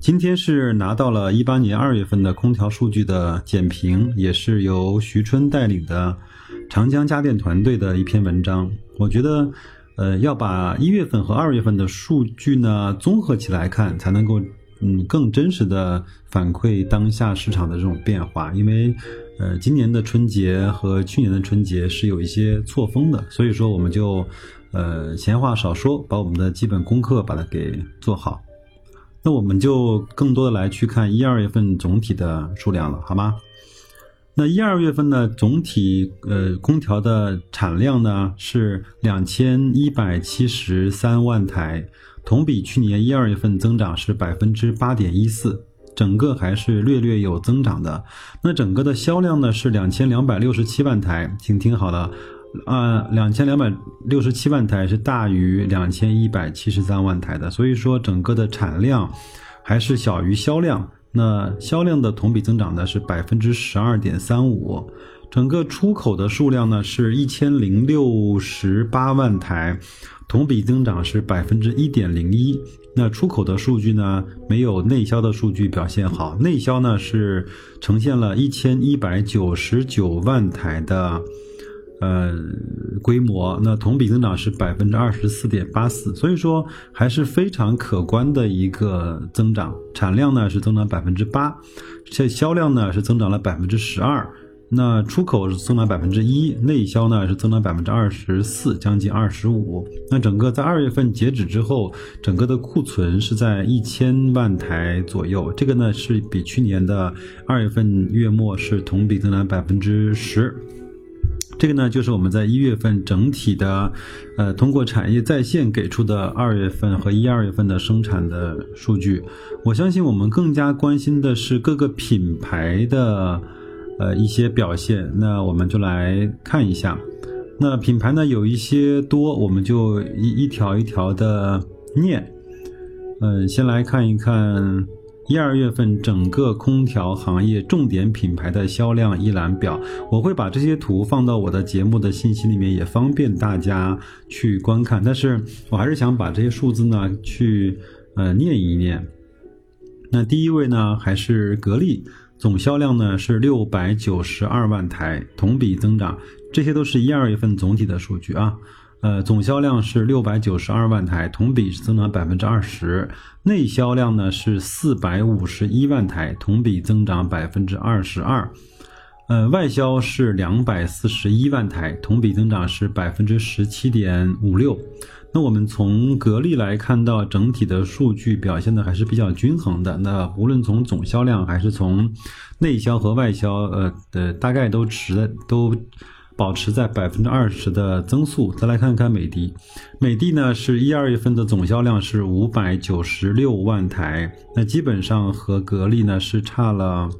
今天是拿到了一八年二月份的空调数据的简评，也是由徐春带领的。长江家电团队的一篇文章，我觉得，呃，要把一月份和二月份的数据呢综合起来看，才能够，嗯，更真实的反馈当下市场的这种变化。因为，呃，今年的春节和去年的春节是有一些错峰的，所以说我们就，呃，闲话少说，把我们的基本功课把它给做好。那我们就更多的来去看一二月份总体的数量了，好吗？那一二月份呢，总体呃空调的产量呢是两千一百七十三万台，同比去年一二月份增长是百分之八点一四，整个还是略略有增长的。那整个的销量呢是两千两百六十七万台，请听好了，啊，两千两百六十七万台是大于两千一百七十三万台的，所以说整个的产量还是小于销量。那销量的同比增长呢是百分之十二点三五，整个出口的数量呢是一千零六十八万台，同比增长是百分之一点零一。那出口的数据呢没有内销的数据表现好，内销呢是呈现了一千一百九十九万台的。呃，规模那同比增长是百分之二十四点八四，所以说还是非常可观的一个增长。产量呢是增长百分之八，这销量呢是增长了百分之十二，那出口是增长百分之一，内销呢是增长百分之二十四，将近二十五。那整个在二月份截止之后，整个的库存是在一千万台左右，这个呢是比去年的二月份月末是同比增长百分之十。这个呢，就是我们在一月份整体的，呃，通过产业在线给出的二月份和一二月份的生产的数据。我相信我们更加关心的是各个品牌的，呃，一些表现。那我们就来看一下。那品牌呢有一些多，我们就一一条一条的念。嗯，先来看一看。一二月份整个空调行业重点品牌的销量一览表，我会把这些图放到我的节目的信息里面，也方便大家去观看。但是我还是想把这些数字呢去呃念一念。那第一位呢还是格力，总销量呢是六百九十二万台，同比增长。这些都是一二月份总体的数据啊。呃，总销量是六百九十二万台，同比增长百分之二十。内销量呢是四百五十一万台，同比增长百分之二十二。呃，外销是两百四十一万台，同比增长是百分之十七点五六。那我们从格力来看到整体的数据表现的还是比较均衡的。那无论从总销量还是从内销和外销，呃的大概都持的都。保持在百分之二十的增速。再来看看美的，美的呢是一二月份的总销量是五百九十六万台，那基本上和格力呢是差了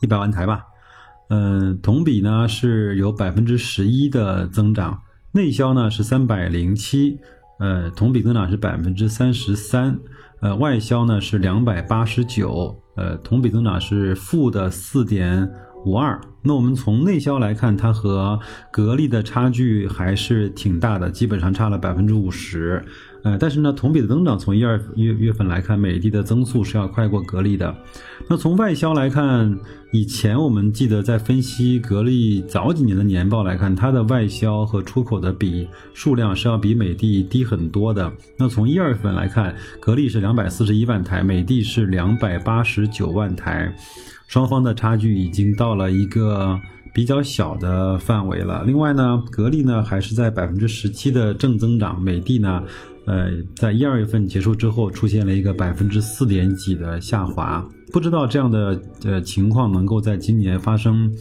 一百万台吧。嗯，同比呢是有百分之十一的增长，内销呢是三百零七，呃，同比增长是百分之三十三，呃，外销呢是两百八十九，呃，同比增长是负的四点。五二，那我们从内销来看，它和格力的差距还是挺大的，基本上差了百分之五十。呃，但是呢，同比的增长从一二月月份来看，美的的增速是要快过格力的。那从外销来看，以前我们记得在分析格力早几年的年报来看，它的外销和出口的比数量是要比美的低很多的。那从一二月份来看，格力是两百四十一万台，美的是两百八十九万台。双方的差距已经到了一个比较小的范围了。另外呢，格力呢还是在百分之十七的正增长，美的呢，呃，在一二月份结束之后出现了一个百分之四点几的下滑。不知道这样的呃情况能够在今年发生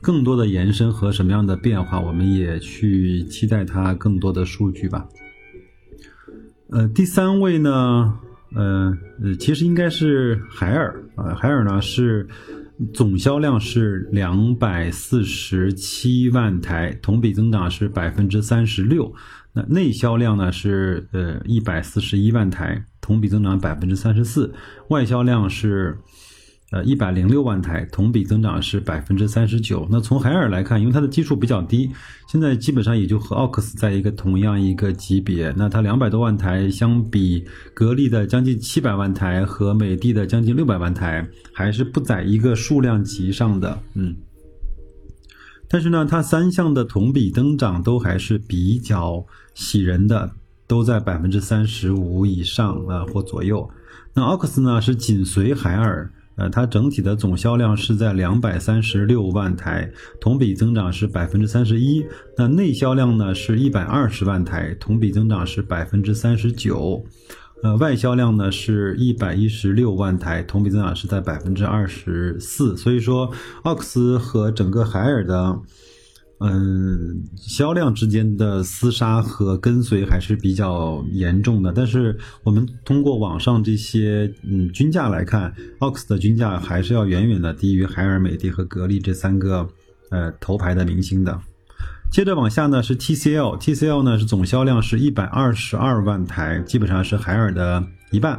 更多的延伸和什么样的变化，我们也去期待它更多的数据吧。呃，第三位呢？呃，其实应该是海尔啊，海尔呢是，总销量是两百四十七万台，同比增长是百分之三十六。那内销量呢是呃一百四十一万台，同比增长百分之三十四。外销量是。呃，一百零六万台，同比增长是百分之三十九。那从海尔来看，因为它的基数比较低，现在基本上也就和奥克斯在一个同样一个级别。那它两百多万台，相比格力的将近七百万台和美的的将近六百万台，还是不在一个数量级上的。嗯，但是呢，它三项的同比增长都还是比较喜人的，都在百分之三十五以上啊或左右。那奥克斯呢，是紧随海尔。呃，它整体的总销量是在两百三十六万台，同比增长是百分之三十一。那内销量呢是一百二十万台，同比增长是百分之三十九。呃，外销量呢是一百一十六万台，同比增长是在百分之二十四。所以说，奥克斯和整个海尔的。嗯，销量之间的厮杀和跟随还是比较严重的。但是我们通过网上这些嗯均价来看，奥克斯的均价还是要远远的低于海尔、美的和格力这三个呃头牌的明星的。接着往下呢是 TCL，TCL 呢是总销量是一百二十二万台，基本上是海尔的一半，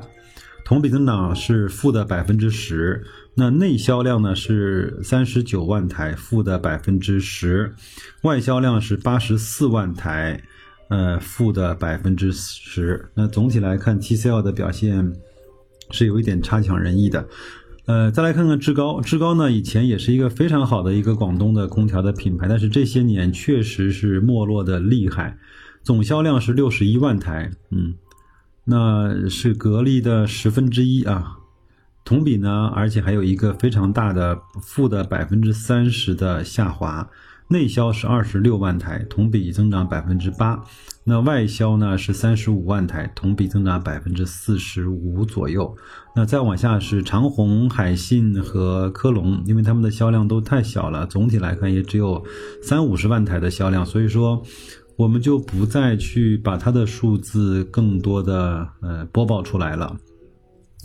同比增长是负的百分之十。那内销量呢是三十九万台，负的百分之十；外销量是八十四万台，呃，负的百分之十。那总体来看，TCL 的表现是有一点差强人意的。呃，再来看看志高，志高呢以前也是一个非常好的一个广东的空调的品牌，但是这些年确实是没落的厉害。总销量是六十一万台，嗯，那是格力的十分之一啊。同比呢，而且还有一个非常大的负的百分之三十的下滑。内销是二十六万台，同比增长百分之八。那外销呢是三十五万台，同比增长百分之四十五左右。那再往下是长虹、海信和科龙，因为他们的销量都太小了，总体来看也只有三五十万台的销量，所以说我们就不再去把它的数字更多的呃播报出来了。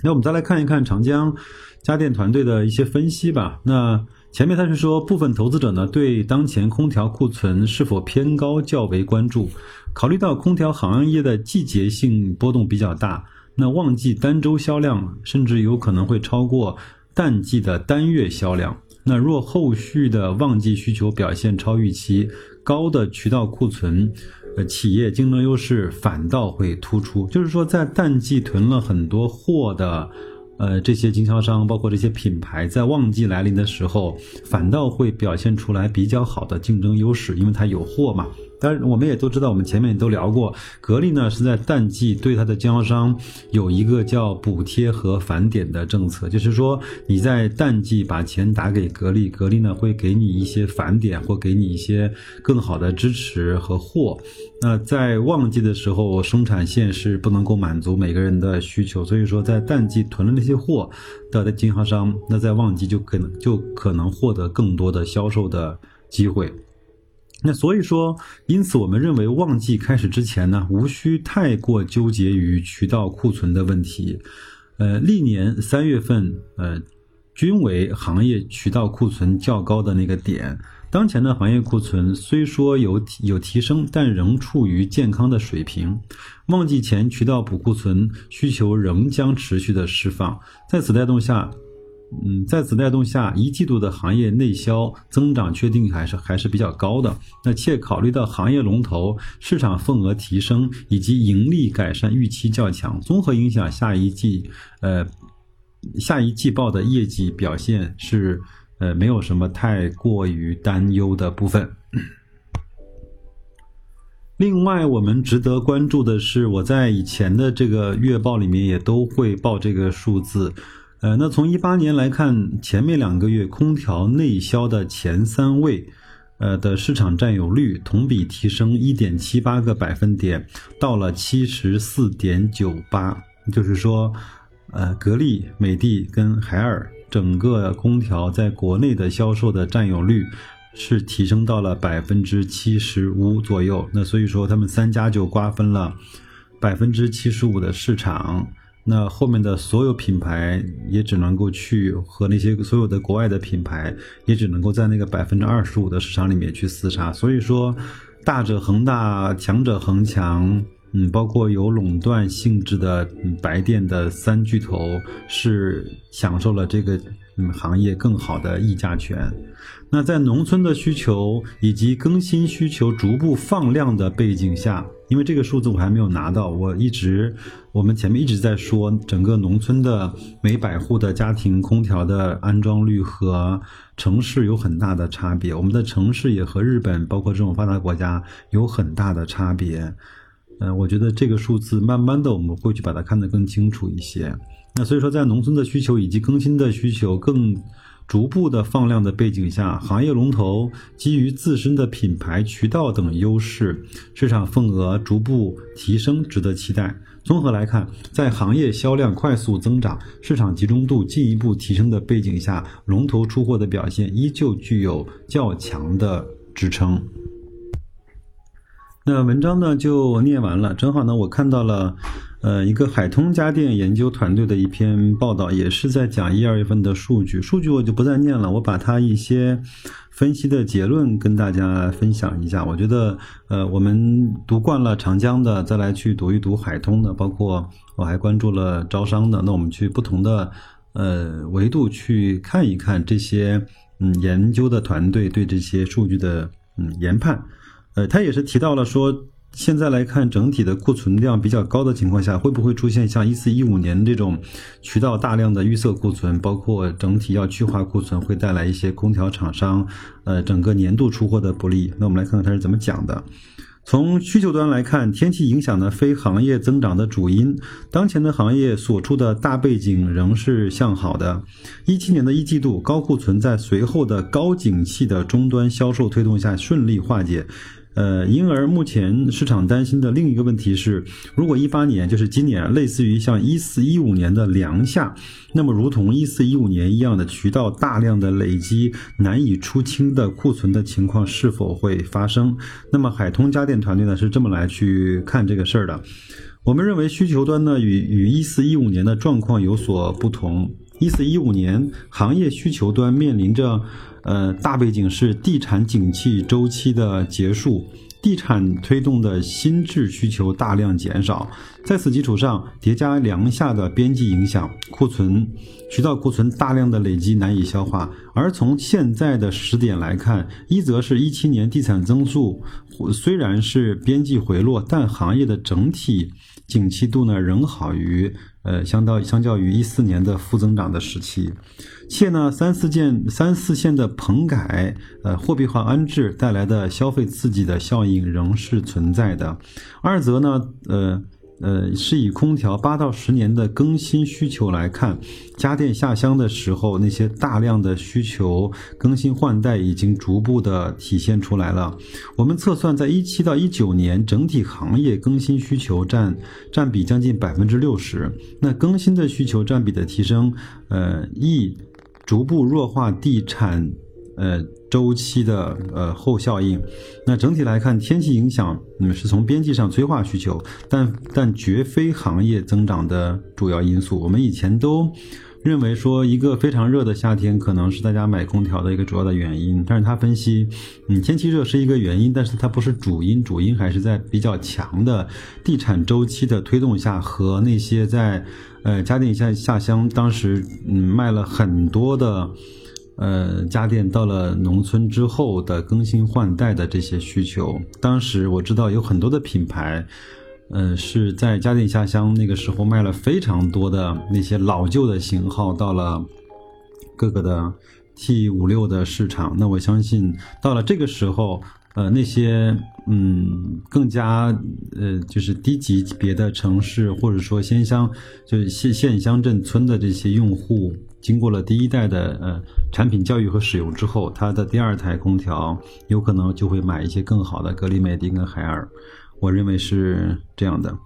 那我们再来看一看长江家电团队的一些分析吧。那前面他是说，部分投资者呢对当前空调库存是否偏高较为关注，考虑到空调行业的季节性波动比较大，那旺季单周销量甚至有可能会超过淡季的单月销量。那若后续的旺季需求表现超预期，高的渠道库存。呃，企业竞争优势反倒会突出，就是说，在淡季囤了很多货的，呃，这些经销商，包括这些品牌，在旺季来临的时候，反倒会表现出来比较好的竞争优势，因为它有货嘛。但是我们也都知道，我们前面都聊过，格力呢是在淡季对它的经销商有一个叫补贴和返点的政策，就是说你在淡季把钱打给格力，格力呢会给你一些返点或给你一些更好的支持和货。那在旺季的时候，生产线是不能够满足每个人的需求，所以说在淡季囤了那些货的经销商，那在旺季就可能就可能获得更多的销售的机会。那所以说，因此我们认为旺季开始之前呢，无需太过纠结于渠道库存的问题。呃，历年三月份，呃，均为行业渠道库存较高的那个点。当前的行业库存虽说有有提升，但仍处于健康的水平。旺季前渠道补库存需求仍将持续的释放，在此带动下。嗯，在此带动下，一季度的行业内销增长确定还是还是比较高的。那且考虑到行业龙头市场份额提升以及盈利改善预期较强，综合影响下一季呃下一季报的业绩表现是呃没有什么太过于担忧的部分。另外，我们值得关注的是，我在以前的这个月报里面也都会报这个数字。呃，那从一八年来看，前面两个月空调内销的前三位，呃的市场占有率同比提升一点七八个百分点，到了七十四点九八。就是说，呃，格力、美的跟海尔整个空调在国内的销售的占有率是提升到了百分之七十五左右。那所以说，他们三家就瓜分了百分之七十五的市场。那后面的所有品牌也只能够去和那些所有的国外的品牌也只能够在那个百分之二十五的市场里面去厮杀。所以说，大者恒大，强者恒强。嗯，包括有垄断性质的白电的三巨头是享受了这个嗯行业更好的议价权。那在农村的需求以及更新需求逐步放量的背景下，因为这个数字我还没有拿到，我一直我们前面一直在说，整个农村的每百户的家庭空调的安装率和城市有很大的差别，我们的城市也和日本包括这种发达国家有很大的差别。嗯，我觉得这个数字慢慢的我们会去把它看得更清楚一些。那所以说，在农村的需求以及更新的需求更逐步的放量的背景下，行业龙头基于自身的品牌、渠道等优势，市场份额逐步提升，值得期待。综合来看，在行业销量快速增长、市场集中度进一步提升的背景下，龙头出货的表现依旧具有较强的支撑。那文章呢就念完了，正好呢我看到了，呃，一个海通家电研究团队的一篇报道，也是在讲一二月份的数据，数据我就不再念了，我把它一些分析的结论跟大家分享一下。我觉得，呃，我们读惯了长江的，再来去读一读海通的，包括我还关注了招商的，那我们去不同的呃维度去看一看这些嗯研究的团队对这些数据的嗯研判。呃，他也是提到了说，现在来看整体的库存量比较高的情况下，会不会出现像一四一五年这种渠道大量的预测库存，包括整体要去化库存，会带来一些空调厂商呃整个年度出货的不利？那我们来看看他是怎么讲的。从需求端来看，天气影响的非行业增长的主因，当前的行业所处的大背景仍是向好的。一七年的一季度高库存在随后的高景气的终端销售推动下顺利化解。呃，因而目前市场担心的另一个问题是，如果一八年就是今年类似于像一四一五年的凉夏，那么如同一四一五年一样的渠道大量的累积难以出清的库存的情况是否会发生？那么海通家电团队呢是这么来去看这个事儿的。我们认为需求端呢与与一四一五年的状况有所不同。一四一五年行业需求端面临着。呃，大背景是地产景气周期的结束，地产推动的新质需求大量减少，在此基础上叠加粮下的边际影响，库存渠道库存大量的累积难以消化。而从现在的时点来看，一则是一七年地产增速虽然是边际回落，但行业的整体景气度呢仍好于。呃，相当相较于一四年的负增长的时期，且呢三四线三四线的棚改，呃货币化安置带来的消费刺激的效应仍是存在的。二则呢，呃。呃，是以空调八到十年的更新需求来看，家电下乡的时候，那些大量的需求更新换代已经逐步的体现出来了。我们测算，在一七到一九年，整体行业更新需求占占比将近百分之六十。那更新的需求占比的提升，呃，亦逐步弱化地产。呃，周期的呃后效应，那整体来看，天气影响嗯是从边际上催化需求，但但绝非行业增长的主要因素。我们以前都认为说，一个非常热的夏天可能是大家买空调的一个主要的原因，但是他分析，嗯，天气热是一个原因，但是它不是主因，主因还是在比较强的地产周期的推动下和那些在呃家电下下乡当时嗯卖了很多的。呃，家电到了农村之后的更新换代的这些需求，当时我知道有很多的品牌，呃，是在家电下乡那个时候卖了非常多的那些老旧的型号，到了各个的 T 五六的市场。那我相信到了这个时候，呃，那些嗯更加呃就是低级别的城市或者说县乡，就是县县乡镇村的这些用户。经过了第一代的呃产品教育和使用之后，它的第二台空调有可能就会买一些更好的格力美的跟海尔，我认为是这样的。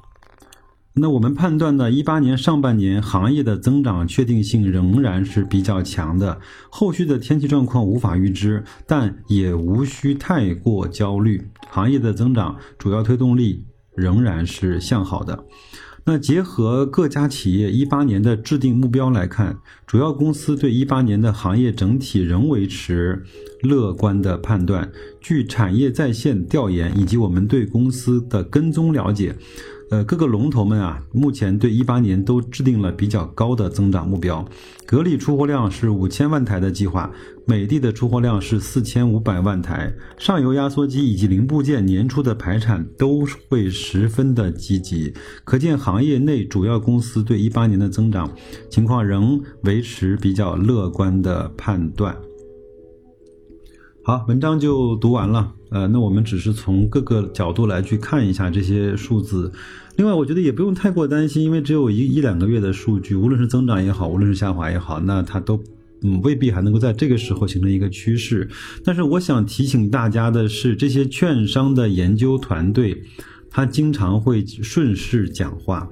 那我们判断呢，一八年上半年行业的增长确定性仍然是比较强的，后续的天气状况无法预知，但也无需太过焦虑，行业的增长主要推动力仍然是向好的。那结合各家企业一八年的制定目标来看，主要公司对一八年的行业整体仍维持乐观的判断。据产业在线调研以及我们对公司的跟踪了解。呃，各个龙头们啊，目前对一八年都制定了比较高的增长目标。格力出货量是五千万台的计划，美的的出货量是四千五百万台。上游压缩机以及零部件年初的排产都会十分的积极，可见行业内主要公司对一八年的增长情况仍维持比较乐观的判断。好，文章就读完了。呃，那我们只是从各个角度来去看一下这些数字。另外，我觉得也不用太过担心，因为只有一一两个月的数据，无论是增长也好，无论是下滑也好，那它都嗯未必还能够在这个时候形成一个趋势。但是，我想提醒大家的是，这些券商的研究团队，他经常会顺势讲话。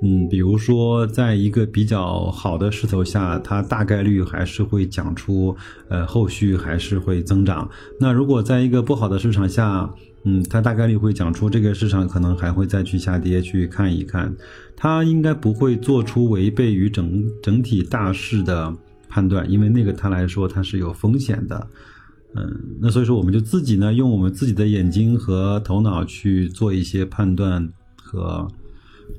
嗯，比如说，在一个比较好的势头下，它大概率还是会讲出，呃，后续还是会增长。那如果在一个不好的市场下，嗯，它大概率会讲出这个市场可能还会再去下跌，去看一看。它应该不会做出违背于整整体大势的判断，因为那个它来说它是有风险的。嗯，那所以说我们就自己呢，用我们自己的眼睛和头脑去做一些判断和。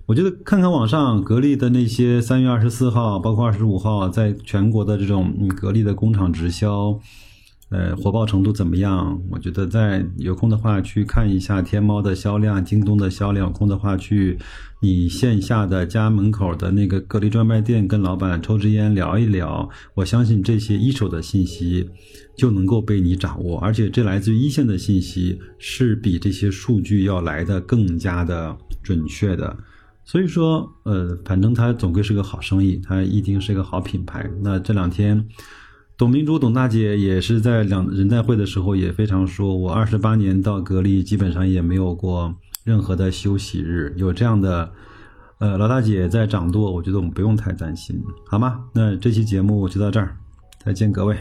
我觉得看看网上格力的那些三月二十四号，包括二十五号，在全国的这种格力的工厂直销，呃，火爆程度怎么样？我觉得在有空的话去看一下天猫的销量、京东的销量，有空的话去你线下的家门口的那个格力专卖店，跟老板抽支烟聊一聊。我相信这些一手的信息就能够被你掌握，而且这来自于一线的信息是比这些数据要来的更加的准确的。所以说，呃，反正它总归是个好生意，它一定是个好品牌。那这两天，董明珠董大姐也是在两人代会的时候也非常说，我二十八年到格力基本上也没有过任何的休息日，有这样的，呃，老大姐在掌舵，我觉得我们不用太担心，好吗？那这期节目就到这儿，再见各位。